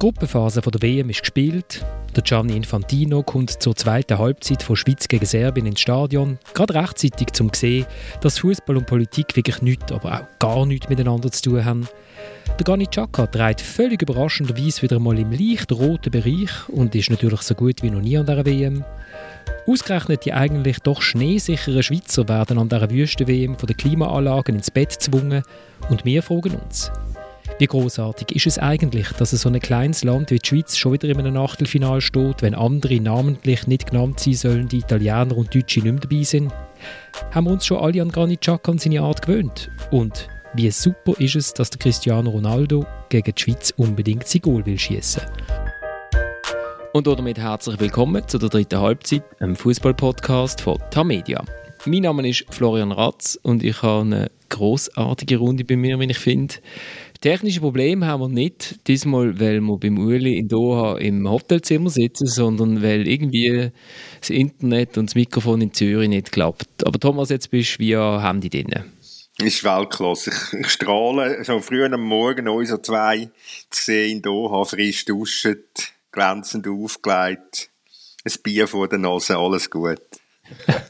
Gruppenphase der WM ist gespielt. Der Gianni Infantino kommt zur zweiten Halbzeit von Schweiz gegen Serbien ins Stadion. Gerade rechtzeitig, um zu sehen, dass Fußball und Politik wirklich nichts, aber auch gar nichts miteinander zu tun haben. Der Gani Chaka trägt völlig überraschenderweise wieder mal im leicht roten Bereich und ist natürlich so gut wie noch nie an der WM. Ausgerechnet die eigentlich doch schneesicheren Schweizer werden an dieser Wüsten-WM von den Klimaanlagen ins Bett gezwungen und wir fragen uns, wie großartig ist es eigentlich, dass so ein kleines Land wie die Schweiz schon wieder in einem Achtelfinal steht, wenn andere namentlich nicht genannt sein sollen, die Italiener und Deutsche nicht mehr dabei sind? Haben wir uns schon alle an Granit Xhaka und seine Art gewöhnt? Und wie super ist es, dass der Cristiano Ronaldo gegen die Schweiz unbedingt sein Goal will schießen? Und damit herzlich willkommen zu der dritten Halbzeit, einem Fußball-Podcast von Tamedia. Mein Name ist Florian Ratz und ich habe eine großartige Runde bei mir, wie ich finde. Technische Probleme haben wir nicht, diesmal, weil wir beim Uli in Doha im Hotelzimmer sitzen, sondern weil irgendwie das Internet und das Mikrofon in Zürich nicht klappt. Aber Thomas, jetzt bist du via Handy drin. Ist Weltklasse. Ich, ich strahle schon früh am Morgen unsere zwei zu sehen in Doha, frisch duschen, glänzend aufgelegt, ein Bier vor der Nase, alles gut.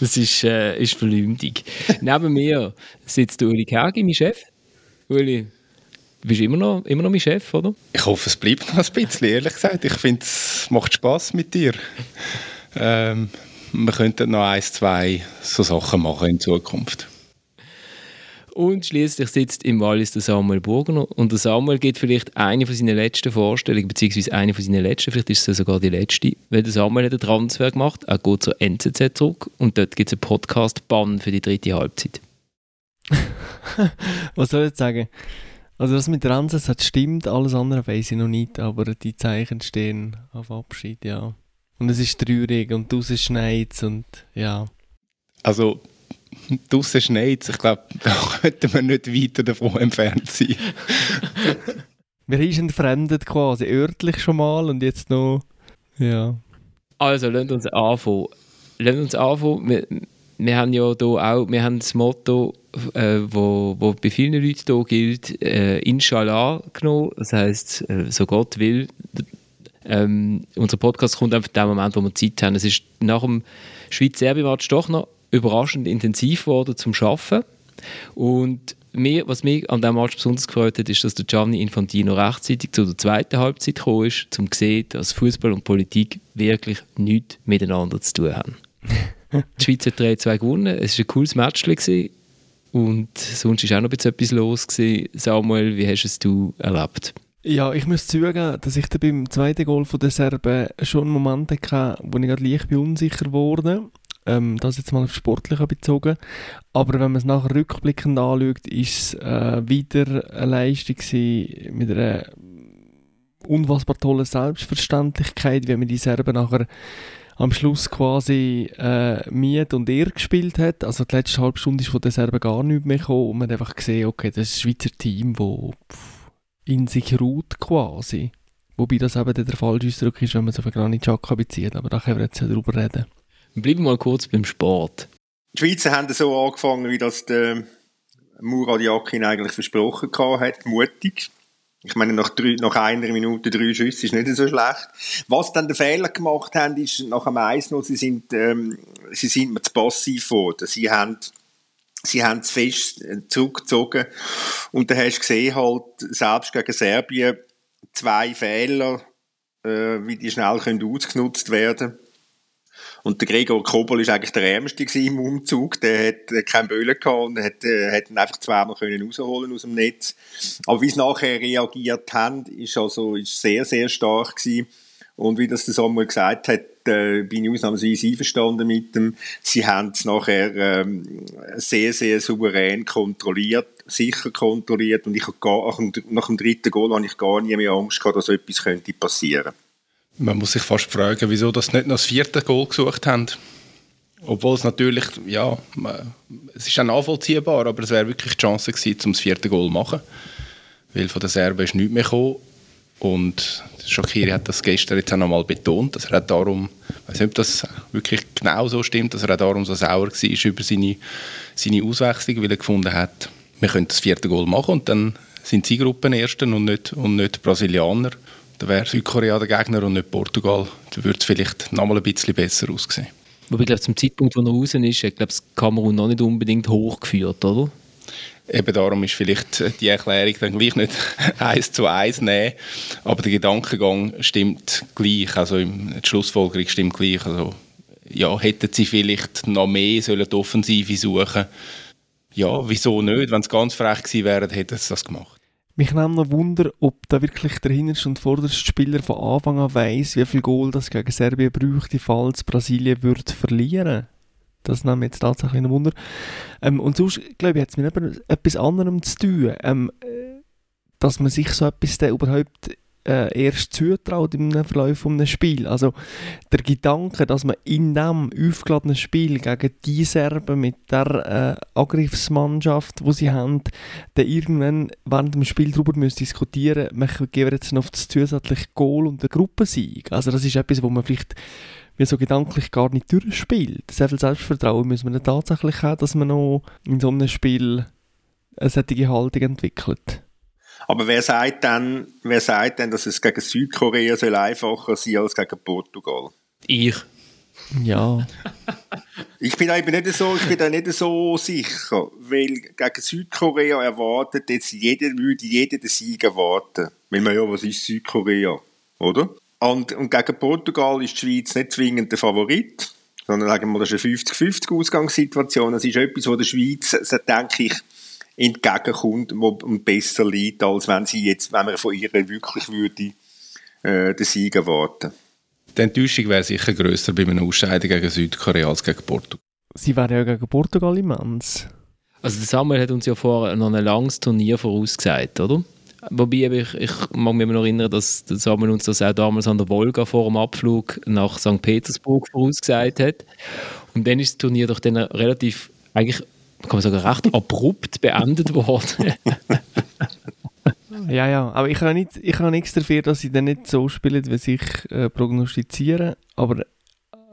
Das ist, äh, ist verleumdig. Neben mir sitzt Uli Kergi, mein Chef. Uli, du bist immer noch, immer noch mein Chef, oder? Ich hoffe, es bleibt noch ein bisschen, ehrlich gesagt. Ich finde, es macht Spass mit dir. Ähm, wir könnten noch ein, zwei so Sachen machen in Zukunft. Und schließlich sitzt im Wallis der Samuel Burgener. Und der Samuel gibt vielleicht eine von seinen letzten Vorstellungen, beziehungsweise eine von seinen letzten, vielleicht ist es sogar die letzte, weil der Samuel hat einen Transfer gemacht, er geht zur NZZ zurück und dort gibt es einen Podcast-Bann für die dritte Halbzeit. Was soll ich jetzt sagen? Also das mit der NZZ hat stimmt, alles andere weiß ich noch nicht, aber die Zeichen stehen auf Abschied, ja. Und es ist traurig und draußen schneit und ja. Also draußen schneit Ich glaube, da könnten wir nicht weiter davon entfernt sein. wir sind entfremdet quasi, örtlich schon mal und jetzt noch, ja. Also, lasst uns anfangen. Lasst uns anfangen. Wir, wir haben ja hier auch, wir haben das Motto, äh, wo, wo bei vielen Leuten hier gilt, äh, Inshallah genommen. Das heisst, äh, so Gott will. Ähm, unser Podcast kommt einfach in dem Moment, wo wir Zeit haben. Es ist nach dem Schweiz-Serbien-Match doch noch überraschend intensiv geworden zum Arbeiten. Und mir, was mich an diesem Match besonders gefreut hat, ist, dass der Gianni Infantino rechtzeitig zu der zweiten Halbzeit gekommen ist, um zu sehen, dass Fußball und Politik wirklich nichts miteinander zu tun haben. die Schweiz hat 3-2 gewonnen. Es war ein cooles Match. Gewesen. Und sonst war auch noch etwas los. Gewesen. Samuel, wie hast du es erlebt? Ja, ich muss zugeben, dass ich beim zweiten Goal der Serben schon Momente hatte, wo ich gerade leicht unsicher wurde. Ähm, das jetzt mal auf Sportliche bezogen. Aber wenn man es nachher rückblickend anschaut, ist es äh, wieder eine Leistung mit einer unfassbar tollen Selbstverständlichkeit, wie man die Serben nachher am Schluss quasi äh, Miet und er gespielt hat. Also die letzte halbe Stunde ist von den Serben gar nicht mehr gekommen und man hat einfach gesehen, okay, das ist ein Schweizer Team, das in sich ruht quasi. Wobei das eben der falsche Ausdruck ist, wenn man es auf Granit Xhaka bezieht, aber da können wir jetzt ja drüber reden. Bleiben wir mal kurz beim Sport. Die Schweizer haben so angefangen, wie das der Murat Yakin eigentlich versprochen hat, mutig. Ich meine, nach, drei, nach einer Minute drei Schüsse ist nicht so schlecht. Was dann der Fehler gemacht haben, ist nach dem 1 sie sind, ähm, sie sind mir zu passiv geworden. Sie haben, sie haben zu fest äh, zurückgezogen. Und da hast du gesehen, halt, selbst gegen Serbien, zwei Fehler, äh, wie die schnell können ausgenutzt werden können. Und der Gregor Kobol ist eigentlich der Ärmste im Umzug. Der hat äh, keinen Böllen gehabt und hat, äh, hat ihn einfach zweimal können rausholen aus dem Netz. Aber wie sie nachher reagiert haben, ist also, ist sehr, sehr stark gewesen. Und wie das der Samuel gesagt hat, äh, bin ich ausnahmsweise einverstanden mit dem. Sie haben es nachher ähm, sehr, sehr souverän kontrolliert, sicher kontrolliert und ich gar, nach dem dritten Goal habe ich gar nie mehr Angst gehabt, dass etwas könnte passieren könnte. Man muss sich fast fragen, wieso das nicht noch das vierte Goal gesucht haben. Obwohl es natürlich, ja, es ist auch nachvollziehbar, aber es wäre wirklich die Chance gewesen, um das vierte Goal zu machen. Weil von den Serben ist nichts mehr gekommen. Und Shakiri hat das gestern jetzt auch nochmal betont, dass er darum, ich weiß nicht, ob das wirklich genau so stimmt, dass er darum so sauer war über seine, seine Auswechslung, weil er gefunden hat, wir können das vierte Goal machen und dann sind sie Gruppenersten und nicht, und nicht Brasilianer. Da wäre Südkorea der Gegner und nicht Portugal. Da würde es vielleicht noch mal ein bisschen besser aussehen. Wobei, ich glaube, zum Zeitpunkt, wo er raus ist, hat glaube, Kamerun noch nicht unbedingt hochgeführt, oder? Eben darum ist vielleicht die Erklärung dann gleich nicht eins zu eins nehmen, aber der Gedankengang stimmt gleich, also die Schlussfolgerung stimmt gleich. Also, ja, hätten sie vielleicht noch mehr sollen die Offensive suchen Ja, wieso nicht? Wenn sie ganz frech gewesen wären, hätten sie das gemacht. Mich nimmt noch Wunder, ob da wirklich der hinterste und vorderste Spieler von Anfang an weiss, wie viel Goal das gegen Serbien bräuchte, falls Brasilien würde verlieren das nimmt mich jetzt tatsächlich ein Wunder. Ähm, und sonst, glaube ich, hat es mit etwas anderem zu tun, ähm, dass man sich so etwas überhaupt äh, erst zutraut im Verlauf eines Spiels. Also der Gedanke, dass man in diesem aufgeladenen Spiel gegen die Serben mit der äh, Angriffsmannschaft, wo sie haben, dann irgendwann während dem Spiel darüber müssen diskutieren müssen, wir geben jetzt noch das zusätzliche Goal und den Gruppensieg. Also das ist etwas, wo man vielleicht wie so gedanklich gar nicht durchspielt. Sehr viel Selbstvertrauen müssen wir tatsächlich haben, dass man noch in so einem Spiel eine solche Haltung entwickelt. Aber wer sagt denn, wer sagt denn, dass es gegen Südkorea soll einfacher sein als gegen Portugal? Ich. Ja. ich bin da eben nicht so, ich bin da nicht so sicher, weil gegen Südkorea erwartet jetzt jeder, würde jeder den Sieg erwarten. Weil man ja, was ist Südkorea, oder? Und, und gegen Portugal ist die Schweiz nicht zwingend der Favorit, sondern sagen wir, das ist eine 50-50 Ausgangssituation. Das ist etwas, wo der Schweiz, denke ich, entgegenkommt und besser liegt, als wenn sie jetzt, wenn man von ihr wirklich würde, äh, den Sieg erwarten. Die Enttäuschung wäre sicher grösser bei einem Ausscheiden gegen Südkorea als gegen Portugal. Sie wären ja gegen Portugal immens. Also der Samuel hat uns ja vorher noch ein langes Turnier vorausgesagt, oder? Wobei ich, ich mag mich noch erinnern, dass Samuel uns das auch damals an der Wolga vor dem Abflug nach St. Petersburg vorausgesagt hat. Und dann ist das Turnier doch dann relativ, eigentlich kann man sagen, recht abrupt beendet worden. ja, ja, aber ich habe, nicht, ich habe nichts dafür, dass sie dann nicht so spielen, wie sich äh, prognostizieren. Aber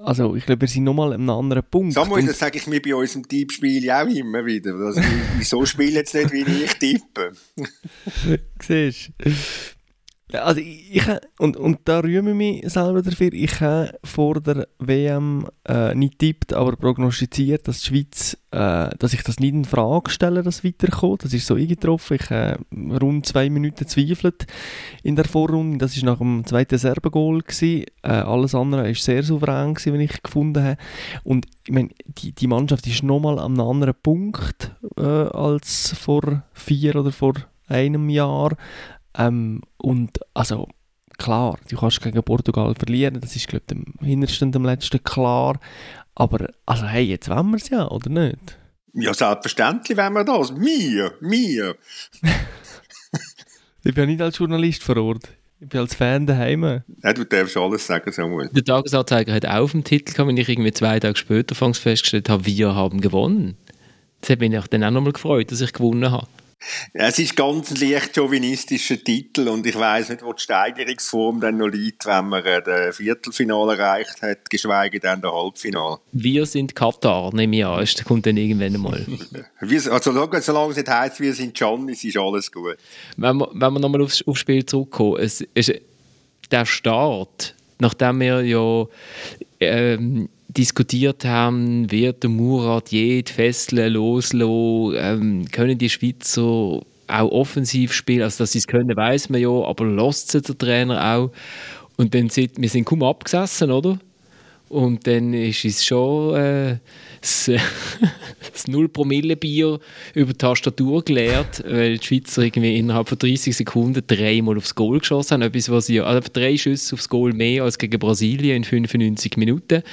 also, ich glaube, wir sind nochmal an einem anderen Punkt. Samuel, das sage ich mir bei unserem Tippspiel auch immer wieder. Also, wieso spielen jetzt nicht, wie ich tippe? Siehst du? Also ich, und, und da rühme ich mich selber dafür. Ich habe vor der WM äh, nicht tippt, aber prognostiziert, dass die Schweiz, äh, dass ich das nicht in Frage stelle, dass weiterkommt. Das ist so eingetroffen. Ich habe äh, rund zwei Minuten zweifelt in der Vorrunde. Das ist nach dem zweiten Serben-Goal Äh, alles andere war sehr souverän gewesen, wenn ich gefunden habe. Und ich meine, die, die Mannschaft ist nochmal an einem anderen Punkt äh, als vor vier oder vor einem Jahr. Ähm, und also klar, du kannst gegen Portugal verlieren, das ist glaube ich dem hintersten, dem letzten klar. Aber also hey, jetzt wollen wir es ja, oder nicht? Ja, selbstverständlich wollen wir das. Wir, wir. ich bin ja nicht als Journalist vor Ort. Ich bin als Fan daheim. Ja, du darfst alles sagen, Samuel. Der Tagesanzeiger hat auch auf dem Titel gehabt, wenn ich irgendwie zwei Tage später festgestellt habe, wir haben gewonnen. Das hat mich dann auch nochmal gefreut, dass ich gewonnen habe. Es ist ganz ein leicht chauvinistischer Titel und ich weiß nicht, wo die Steigerungsform dann noch liegt, wenn man das Viertelfinale erreicht hat, geschweige denn das Halbfinale. Wir sind Katar, nehme ich an. Das kommt dann irgendwann einmal. also solange es nicht heisst, wir sind Johnnies, ist alles gut. Wenn wir, wenn wir nochmal aufs, aufs Spiel zurückkommen, es ist der Start, nachdem wir ja ähm, diskutiert haben, wird der Murat jede Fessel loslassen, ähm, können die Schweizer auch offensiv spielen, also dass sie es können, weiß man ja, aber lässt der Trainer auch. Und dann sind wir sind kaum abgesessen, oder? Und dann ist es schon äh, das, das 0-Promille-Bier über die Tastatur geleert, weil die Schweizer irgendwie innerhalb von 30 Sekunden dreimal aufs Goal geschossen haben. Etwas, was sie, also drei Schüsse aufs Goal mehr als gegen Brasilien in 95 Minuten.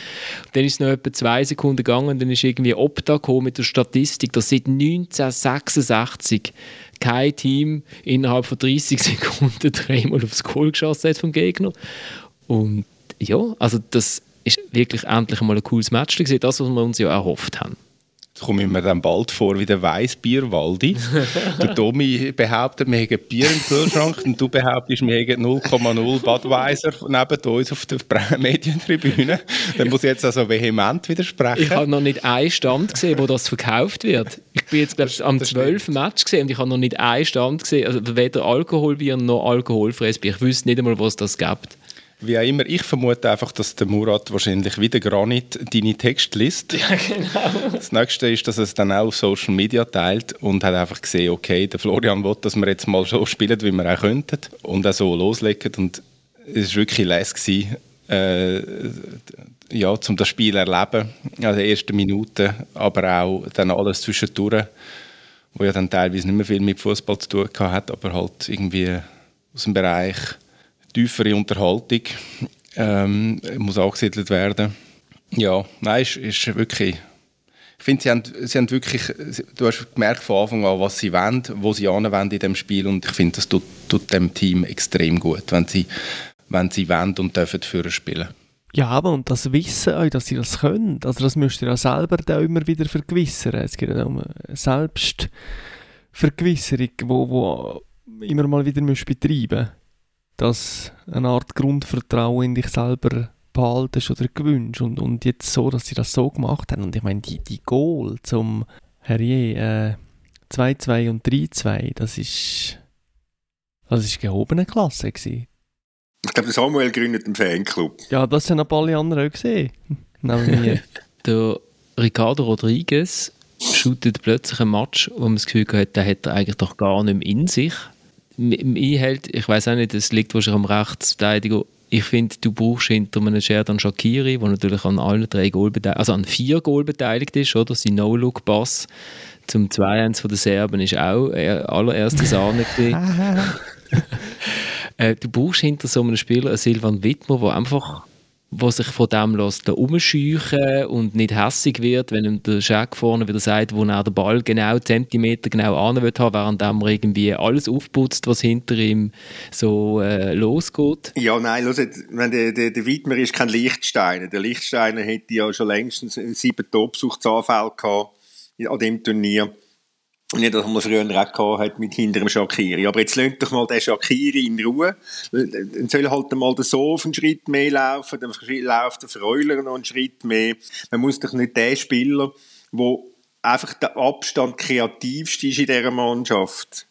Dann ist es noch etwa zwei Sekunden gegangen und dann ist irgendwie Opta mit der Statistik, dass seit 1966 kein Team innerhalb von 30 Sekunden dreimal aufs Goal geschossen hat vom Gegner. Und ja, also das ist wirklich endlich mal ein cooles Match gewesen, das, was wir uns ja erhofft haben. komme ich mir dann bald vor wie der Weissbierwaldi. der Tommy behauptet, wir hätten Bier im Kühlschrank und du behauptest, wir hätten 0,0 Budweiser neben uns auf der Medientribüne. Dann muss ich jetzt also vehement widersprechen. Ich habe noch nicht einen Stand gesehen, wo das verkauft wird. Ich bin jetzt glaube am 12. Match gesehen und ich habe noch nicht einen Stand gesehen, also weder Alkoholbier noch alkoholfreies Bier. Ich wüsste nicht einmal, was das gibt. Wie auch immer, ich vermute einfach, dass der Murat wahrscheinlich wieder Granit deine Texte liest. Ja, genau. Das nächste ist, dass er es dann auch auf Social Media teilt und hat einfach gesehen, okay, der Florian will, dass wir jetzt mal so spielen, wie wir auch könnten und auch so loslegen. Und es war wirklich lässig, äh, ja, um das Spiel zu erleben. Also die ersten Minuten, aber auch dann alles zwischendurch, wo ja dann teilweise nicht mehr viel mit Fußball zu tun hat, aber halt irgendwie aus dem Bereich tiefere Unterhaltung ähm, muss angesiedelt werden. Ja, nein, ist, ist wirklich... Ich finde, sie haben, sie haben wirklich... Du hast gemerkt von Anfang an, was sie wollen, wo sie anwenden in dem Spiel und ich finde, das tut, tut dem Team extrem gut, wenn sie, wenn sie wollen und dürfen für spielen. Ja, aber und das Wissen euch, dass sie das können, also das müsst ihr ja selber da immer wieder vergewissern. Es geht ja um Selbstvergewisserung, wo, wo immer mal wieder müsst betreiben dass eine Art Grundvertrauen in dich selber behaltest oder gewünscht. Und, und jetzt so, dass sie das so gemacht haben. Und ich meine, die, die Goal zum Herrje äh, 2-2 und 3-2, das ist, das ist gehobene Klasse gewesen. Ich glaube, Samuel gründet einen Fanclub. Ja, das haben auch alle anderen auch gesehen. mir. der Ricardo Rodriguez shootet plötzlich ein Match, wo man das Gefühl hat, der hat er eigentlich doch gar nicht mehr in sich einhält, ich weiß auch nicht, es liegt wahrscheinlich am Rechtsverteidiger. Ich finde, du brauchst hinter einem Sherdan Shakiri, der natürlich an allen drei Goal also an vier Goal beteiligt ist, oder? Sein No-Look-Pass zum 2-1 von den Serben ist auch allererste Sahne äh, Du brauchst hinter so einem Spieler einen Silvan Wittmer, der einfach wo sich von dem lässt umscheuchen und nicht hässig wird, wenn ihm der Scheck vorne wieder sagt, wo er den Ball genau Zentimeter genau an will haben, während er irgendwie alles aufputzt, was hinter ihm so äh, losgeht. Ja, nein, los, wenn der, der, der Wittmer ist kein Lichtsteiner. Der Lichtsteiner hätte ja schon längstens sieben Topsuchtsanfälle gehabt an dem Turnier. Nicht, dass man früher auch hat mit hinter dem Shakiri. Aber jetzt lasst doch mal den Shakiri in Ruhe. Dann soll halt mal der Sof einen Schritt mehr laufen, dann läuft der Freuler noch einen Schritt mehr. Man muss doch nicht den Spieler, der einfach der Abstand kreativste ist in dieser Mannschaft,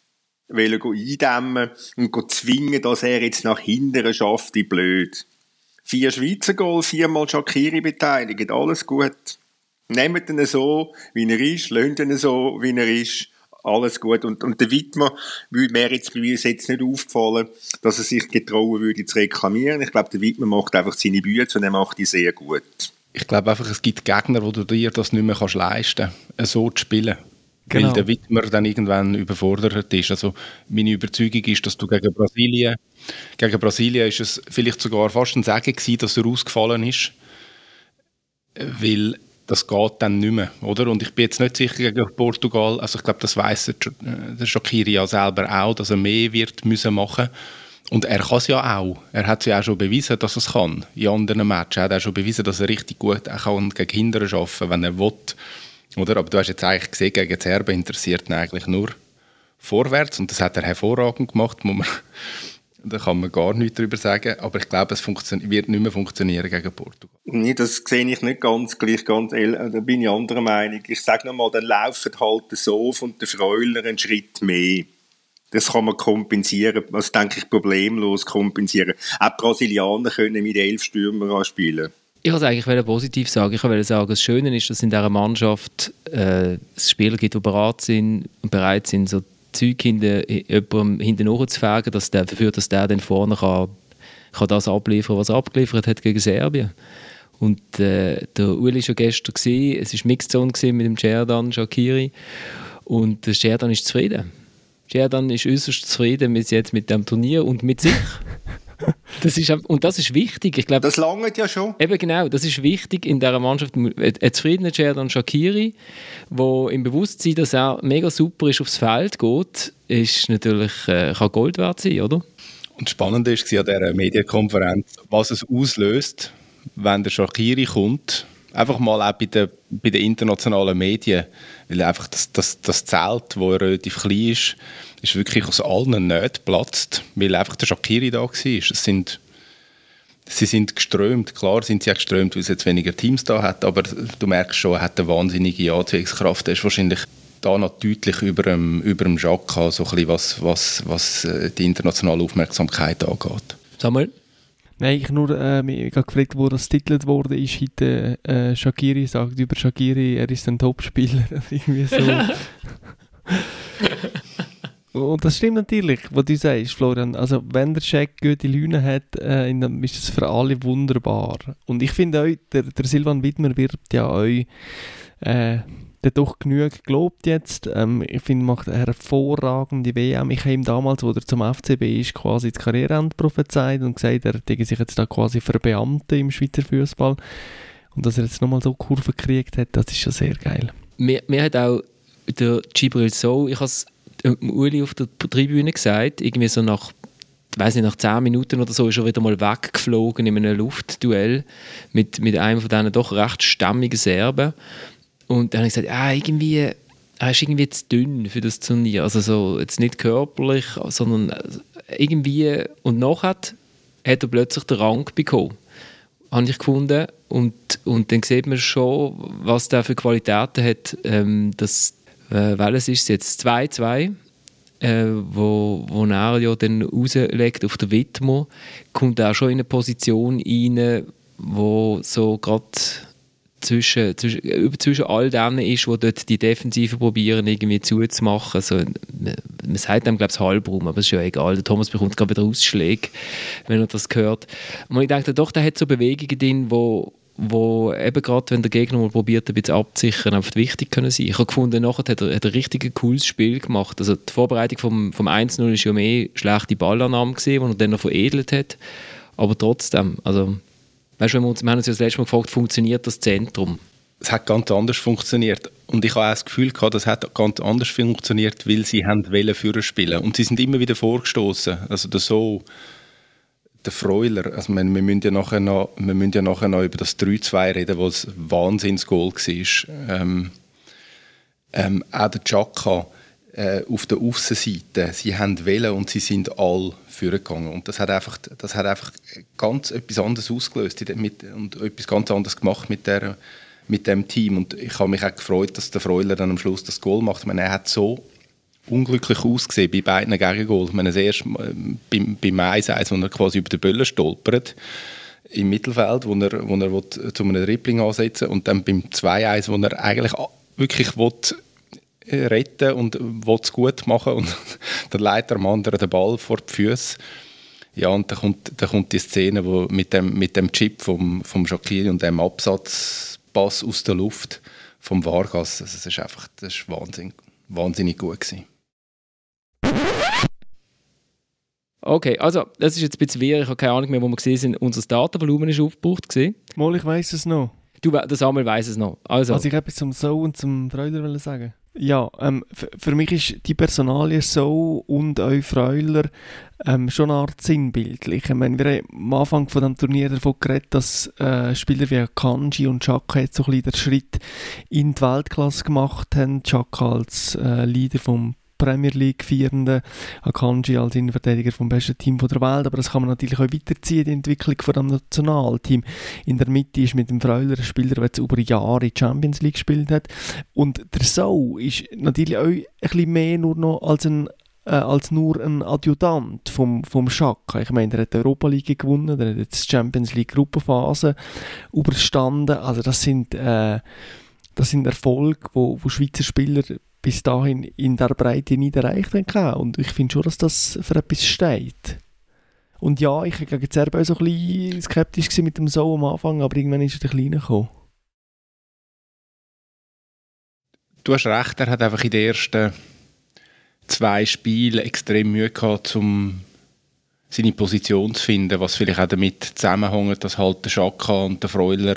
wollen eindämmen und zwingen, dass er jetzt nach hinten schafft, die blöd. Vier Schweizer Goal, viermal Shakiri beteiligt, alles gut. Nehmt ihn so, wie er ist, lasst ihn so, wie er ist, alles gut. Und, und der Wittmer wäre jetzt bei mir jetzt nicht aufgefallen, dass er sich getrauen würde zu reklamieren. Ich glaube, der Wittmer macht einfach seine Bühne und er macht die sehr gut. Ich glaube einfach, es gibt Gegner, wo du dir das nicht mehr kannst leisten kannst, so zu spielen. Genau. Weil der Wittmer dann irgendwann überfordert ist. Also meine Überzeugung ist, dass du gegen Brasilien, gegen Brasilien ist es vielleicht sogar fast ein Sagen gewesen, dass er ausgefallen ist. Weil das geht dann nicht mehr, oder? Und ich bin jetzt nicht sicher gegen Portugal, also ich glaube, das weiss der Shakiri ja selber auch, dass er mehr wird müssen machen und er kann es ja auch. Er hat es ja auch schon bewiesen, dass er es kann. In anderen Matches hat er schon bewiesen, dass er richtig gut kann gegen Kinder arbeiten kann, wenn er will. Oder? Aber du hast jetzt eigentlich gesehen, gegen Serben interessiert ihn eigentlich nur vorwärts und das hat er hervorragend gemacht, muss man da kann man gar nichts darüber sagen, aber ich glaube, es wird nicht mehr funktionieren gegen Portugal. Nee, das sehe ich nicht ganz gleich, ganz äh, da bin ich anderer Meinung. Ich sage nochmal, dann laufen halt der Sof und der Freuler einen Schritt mehr. Das kann man kompensieren, was denke ich problemlos kompensieren. Auch Brasilianer können mit elf Stürmer spielen. Ich wollte eigentlich positiv sagen. Ich wollte sagen, das Schöne ist, dass in dieser Mannschaft äh, es Spieler gibt, die bereit sind, bereit sind, so Zeug hinten, jemandem hinten zu fegen, dass der, dafür, dass der dann vorne kann, kann das abliefern, was er abgeliefert hat gegen Serbien. Und äh, der Uli war schon gestern, gewesen, es war Mixzone mit dem Cerdan Shakiri und der Cerdan ist zufrieden. Cerdan ist äußerst zufrieden mit, jetzt mit dem Turnier und mit sich. Das ist, und das ist wichtig. Ich glaub, das langt ja schon. Eben genau, das ist wichtig in dieser Mannschaft. Ein zufriedener Cerdan Shakiri, wo im Bewusstsein, dass er mega super ist, aufs Feld geht, ist natürlich, äh, kann Gold wert sein, oder? Und spannend war an dieser Medienkonferenz, was es auslöst, wenn der Shakiri kommt Einfach mal auch bei den, bei den internationalen Medien, weil einfach das, das, das Zelt, das relativ klein ist, ist wirklich aus allen Nähten geplatzt, weil einfach der Shakiri da war. Es sind, sie sind geströmt, klar sind sie auch geströmt, weil es jetzt weniger Teams da hat, aber du merkst schon, er hat eine wahnsinnige Anziehungskraft. Er ist wahrscheinlich da noch deutlich über dem, über dem Jacques, so ein bisschen was, was, was äh, die internationale Aufmerksamkeit angeht. Samuel? Nein, ich nur äh, mich gefragt, wo das titelt wurde, ist heute äh, Shakiri sagt über Shakiri, er ist ein Topspieler. Irgendwie so. Und das stimmt natürlich, was du sagst, Florian. Also, wenn der Scheck gute Lüne hat, äh, dann ist es für alle wunderbar. Und ich finde auch, der, der Silvan Widmer wirbt ja euch äh, doch genug gelobt jetzt. Ähm, ich finde, macht eine hervorragende WM. Ich habe ihm damals, als er zum FCB ist, quasi das Karriereende prophezeit und gesagt, er denke sich jetzt da quasi für Beamte im Schweizer Fußball. Und dass er jetzt nochmal so Kurven gekriegt hat, das ist schon sehr geil. Mir, mir hat auch der Gibril So, ich habe es Uli auf der Tribüne gesagt, irgendwie so nach weiß nicht, nach 10 Minuten oder so ist er wieder mal weggeflogen in einem Luftduell mit, mit einem von diesen doch recht stämmigen Serben. Und dann habe ich gesagt, ah, irgendwie, er ist irgendwie zu dünn für das Turnier. Also so, jetzt nicht körperlich, sondern irgendwie. Und nachher hat er plötzlich den Rang bekommen. Habe ich gefunden. Und, und dann sieht man schon, was der für Qualitäten hat. Ähm, das, äh, welches ist es jetzt? 2-2. Äh, wo, wo er ja dann rauslegt auf der Widmer, kommt er schon in eine Position rein, wo so gerade zwischen, zwischen, zwischen all denen ist, die dort die Defensive probieren, irgendwie zuzumachen. Also, man, man sagt dem, glaube ich, Halbrum, aber es ist ja egal. Der Thomas bekommt gerade wieder Ausschläge, wenn er das hört. Und ich denke, doch, der hat so Bewegungen drin, wo wo eben gerade, wenn der Gegner mal probiert, ein bisschen abzusichern, einfach wichtig können sein. Ich habe gefunden, nachher hat er, hat er ein richtig cooles Spiel gemacht. Also die Vorbereitung vom, vom 1-0 war ja mehr schlechte Ballannahme die er dann noch veredelt hat. Aber trotzdem, also Weißt du, wir, haben uns ja das letzte Mal gefragt, funktioniert das Zentrum? Es hat ganz anders funktioniert. Und ich habe auch das Gefühl gehabt, das hat ganz anders funktioniert, weil sie haben wollen führen spielen. Und sie sind immer wieder vorgestoßen. Also der so, der Freuler, also wir, wir, müssen ja nachher noch, wir müssen ja nachher noch über das 3-2 reden, was ein Wahnsinnsgoal war. Ähm, ähm, auch der Chaka, äh, auf der Aussenseite. Sie haben wählen und sie sind all vorgegangen. Und das hat einfach, das hat einfach ganz etwas anderes ausgelöst mit, und etwas ganz anderes gemacht mit, der, mit dem Team. Und ich habe mich auch gefreut, dass der Freuler dann am Schluss das Goal macht. Ich meine, er hat so unglücklich ausgesehen bei beiden Gegengoals. Ich meine, das erste beim, beim 1-1, wo er quasi über den Böllen stolpert im Mittelfeld, wo er, wo er will, zu einem Dribbling ansetzen und dann beim 2-1, wo er eigentlich wirklich will, retten und will es gut machen und dann leitet am anderen den Ball vor die Füße. Ja, und dann kommt, dann kommt die Szene wo mit, dem, mit dem Chip vom, vom Shakiri und dem Absatzpass aus der Luft vom Vargas. Also das ist einfach das ist Wahnsinn, wahnsinnig gut gewesen. Okay, also das ist jetzt ein bisschen schwierig, ich habe keine Ahnung mehr, wo wir gesehen sind. Unser Datenvolumen ist aufgebraucht gesehen. Mal, ich weiß es noch. Du, der Samuel weiß es noch. Also, also ich etwas zum So und zum Freuler sagen. Ja, ähm, für mich ist die Personalie so und euch Freuler ähm, schon eine Art sinnbildlich. Ich meine, wir haben am Anfang von dem Turnier davon geredet, dass äh, Spieler wie Kanji und Chaka jetzt so ein bisschen den Schritt in die Weltklasse gemacht haben. Chaka als äh, Leader vom Premier League vierenden Akanji als Innenverteidiger vom besten Team der Welt, aber das kann man natürlich auch weiterziehen, die Entwicklung von dem Nationalteam. In der Mitte ist mit dem Freuler ein Spieler, der jetzt über Jahre Champions League gespielt hat und der Sau ist natürlich auch ein bisschen mehr nur noch als ein äh, als nur ein Adjutant vom, vom Schaka. Ich meine, er hat die Europa League gewonnen, er hat jetzt die Champions League Gruppenphase überstanden. Also das sind, äh, das sind Erfolge, wo, wo Schweizer Spieler bis dahin in der Breite nicht erreicht haben. Und ich finde schon, dass das für etwas steht. Und ja, ich war gegen Serben so ein bisschen skeptisch mit dem So am Anfang, aber irgendwann ist er ein bisschen gekommen. Du hast recht, er hat einfach in den ersten zwei Spielen extrem Mühe gehabt, um seine Position zu finden, was vielleicht auch damit zusammenhängt, dass halt der Schaka und der Freuler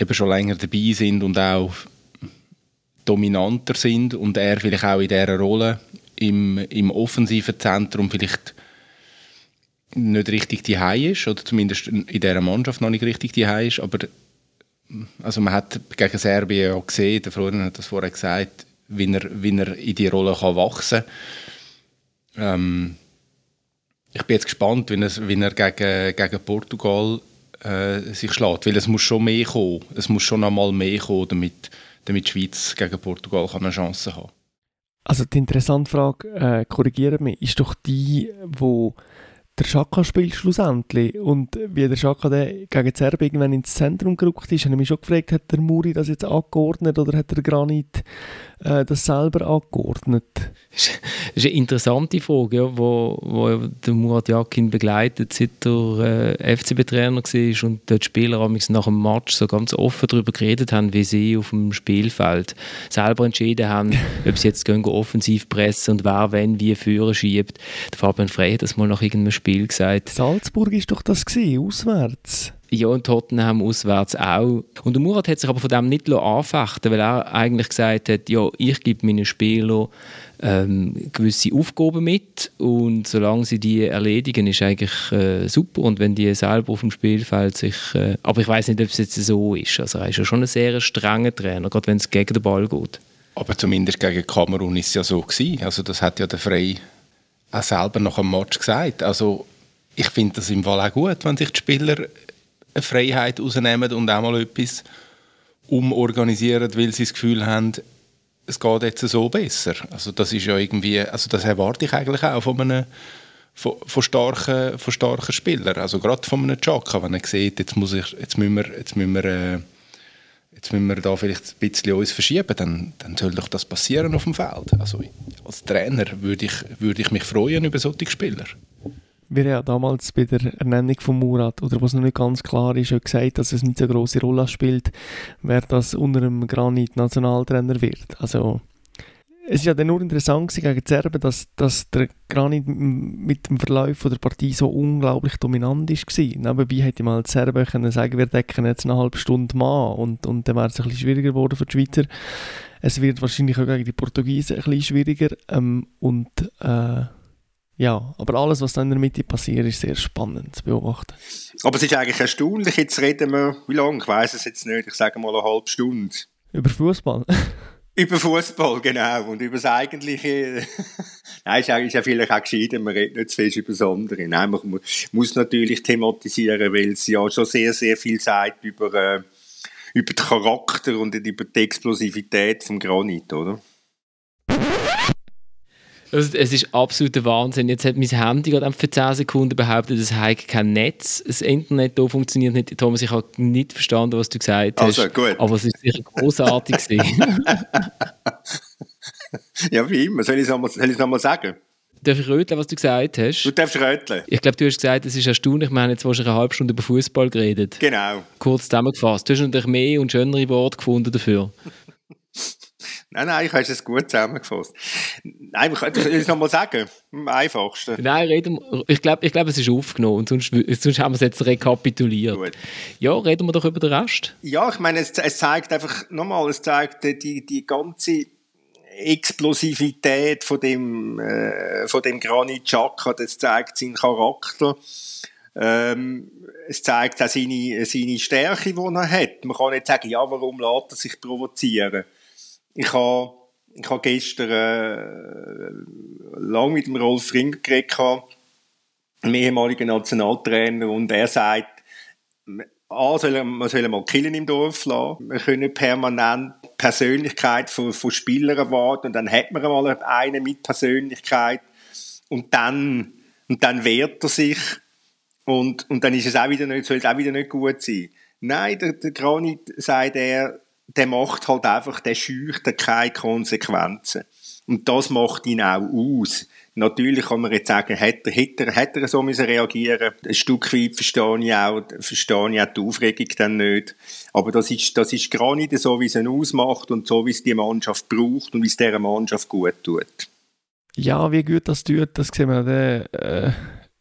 eben schon länger dabei sind und auch dominanter sind und er vielleicht auch in dieser Rolle im, im offensiven Zentrum vielleicht nicht richtig die ist oder zumindest in dieser Mannschaft noch nicht richtig die ist, aber also man hat gegen Serbien ja gesehen, der Florian hat das vorher gesagt, wie er, wie er in die Rolle kann wachsen kann. Ähm, ich bin jetzt gespannt, wie er, wie er gegen, gegen Portugal äh, sich schlägt, weil es muss schon mehr kommen, es muss schon einmal mehr kommen, damit, damit die Schweiz gegen Portugal eine Chance haben Also die interessante Frage, äh, korrigiere mich, ist doch die, wo der Schaka spielt schlussendlich. Und wie der Schaka gegen Serbien irgendwann ins Zentrum gerückt ist, habe ich mich schon gefragt, hat der Muri das jetzt angeordnet oder hat der Granit äh, das selber angeordnet? Das ist eine interessante Frage, ja, wo, wo der Murat Yakin begleitet, seit er äh, FCB-Trainer war und die Spieler nach dem Match so ganz offen darüber geredet haben, wie sie auf dem Spielfeld selber entschieden haben, ob sie jetzt gehen, offensiv pressen und wer wenn wie führen schiebt. Der Fabian Frey hat das mal nach irgendeinem Spiel gesagt. Salzburg ist doch das gewesen, auswärts. Ja, und Tottenham auswärts auch. Und der Murat hat sich aber von dem nicht anfechten weil er eigentlich gesagt hat, ja, ich gebe meinen Spielern ähm, gewisse Aufgaben mit und solange sie die erledigen, ist eigentlich äh, super. Und wenn die selber auf dem Spielfeld sich... Äh, aber ich weiß nicht, ob es jetzt so ist. Also er ist ja schon ein sehr strenger Trainer, gerade wenn es gegen den Ball geht. Aber zumindest gegen Kamerun ist es ja so gewesen. Also das hat ja der Frey auch selber nach dem Match gesagt. Also ich finde das im Fall auch gut, wenn sich die Spieler eine Freiheit rausnehmen und auch mal etwas umorganisieren, weil sie das Gefühl haben, es geht jetzt so besser. Also das ist ja irgendwie, also das erwarte ich eigentlich auch von einem von, von, starken, von starken Spielern. Also gerade von einem Chaka, wenn er sieht, jetzt, muss ich, jetzt müssen wir, jetzt müssen wir, äh, jetzt müssen wir da vielleicht ein bisschen uns verschieben, dann, dann soll doch das passieren auf dem Feld. Also als Trainer würde ich, würde ich mich freuen über solche Spieler wir haben ja damals bei der Ernennung von Murat, oder was noch nicht ganz klar ist, auch gesagt, dass es nicht so eine grosse Rolle spielt, wer das unter einem Granit Nationaltrainer wird. Also, es ist ja dann nur interessant gegen Serben, dass, dass der Granit mit dem Verlauf der Partie so unglaublich dominant war. Nebenbei hätte mal die Serben können sagen, wir decken jetzt eine halbe Stunde mal und, und dann wäre es ein bisschen schwieriger geworden für die Schweizer. Es wird wahrscheinlich auch gegen die Portugiesen ein bisschen schwieriger ähm, und äh, ja, aber alles, was da in der Mitte passiert, ist sehr spannend zu beobachten. Aber es ist eigentlich erstaunlich, jetzt reden wir, wie lange, ich weiß es jetzt nicht, ich sage mal eine halbe Stunde. Über Fußball? über Fußball, genau, und über das eigentliche, nein, ist ja, ist ja vielleicht auch gescheiter, man redet nicht zu viel über das andere. Nein, man muss natürlich thematisieren, weil es ja schon sehr, sehr viel sagt über, äh, über den Charakter und über die Explosivität vom Granit, oder? Es ist absoluter Wahnsinn. Jetzt hat mein Handy gerade für 10 Sekunden behauptet, es habe kein Netz. Das Internet hier funktioniert nicht. Thomas, ich habe nicht verstanden, was du gesagt hast. Also, gut. Aber es ist sicher großartig. ja, wie immer. Soll ich es nochmal noch sagen? Darf ich röteln, was du gesagt hast? Du darfst röteln. Ich glaube, du hast gesagt, es ist erstaunlich. Wir haben jetzt wahrscheinlich eine halbe Stunde über Fußball geredet. Genau. Kurz zusammengefasst. Du hast natürlich mehr und schönere Worte gefunden dafür. Nein, nein, ich habe es gut zusammengefasst. Nein, ich könnte es nochmal sagen. Am einfachsten. Nein, reden ich glaube, ich glaub, es ist aufgenommen. Und sonst, sonst haben wir es jetzt rekapituliert. Gut. Ja, reden wir doch über den Rest. Ja, ich meine, es, es zeigt einfach, nochmal, es zeigt die, die ganze Explosivität von dem, äh, von dem Granit Xhaka, das zeigt seinen Charakter. Ähm, es zeigt auch seine, seine Stärke, die er hat. Man kann nicht sagen, ja, warum lässt er sich provozieren? Ich habe, ich habe gestern äh, lang mit dem Rolf Ringer geredet, einem ehemaligen Nationaltrainer, und er sagt, A, soll, man soll mal Killen im Dorf lassen. Wir können permanent Persönlichkeit von, von Spielern erwarten. Und dann hat man mal einen mit Persönlichkeit. Und dann, und dann wehrt er sich. Und, und dann ist es auch wieder nicht, soll es auch wieder nicht gut sein. Nein, der, der Granit sagt er, der macht halt einfach, der scheucht keine Konsequenzen. Und das macht ihn auch aus. Natürlich kann man jetzt sagen, hätte hätte hätte er so müssen reagieren Ein Stück weit verstehe ich auch, verstehe ich auch die Aufregung dann nicht. Aber das ist, das ist gar nicht so, wie es ihn ausmacht und so, wie es die Mannschaft braucht und wie es dieser Mannschaft gut tut. Ja, wie gut das tut, das sehen wir dann, äh,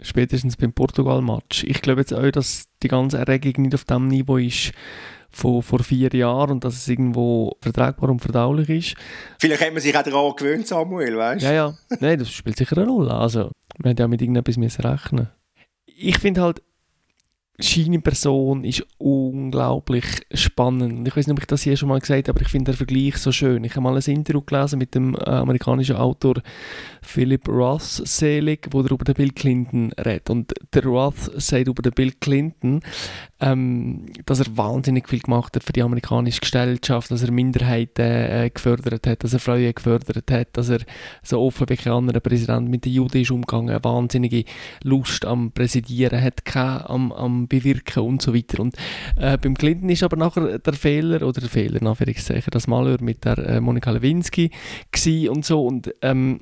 spätestens beim Portugal-Match. Ich glaube jetzt auch, dass die ganze Erregung nicht auf dem Niveau ist, von vor vier Jahren und dass es irgendwo verträgbar und verdaulich ist. Vielleicht hat man sich auch daran gewöhnt, Samuel, weißt du? Ja, ja. Nein, das spielt sicher eine Rolle. Also, man hat ja mit irgendetwas rechnen Ich finde halt, seine Person ist unglaublich spannend. Ich weiß nicht, ob ich das hier schon mal gesagt habe, aber ich finde den Vergleich so schön. Ich habe mal ein Interview gelesen mit dem äh, amerikanischen Autor Philip Roth selig, wo er über den Bill Clinton redet. Und der Roth sagt über den Bill Clinton, ähm, dass er wahnsinnig viel gemacht hat für die amerikanische Gesellschaft, dass er Minderheiten äh, gefördert hat, dass er Frauen gefördert hat, dass er so offen wie kein anderer Präsident mit den Juden ist umgegangen, wahnsinnige Lust am Präsidieren hat, am, am bewirken und so weiter. Und äh, beim Clinton ist aber nachher der Fehler, oder der Fehler, in Anführungszeichen, das Malheur mit der äh, Monika Lewinsky und so. Und ähm,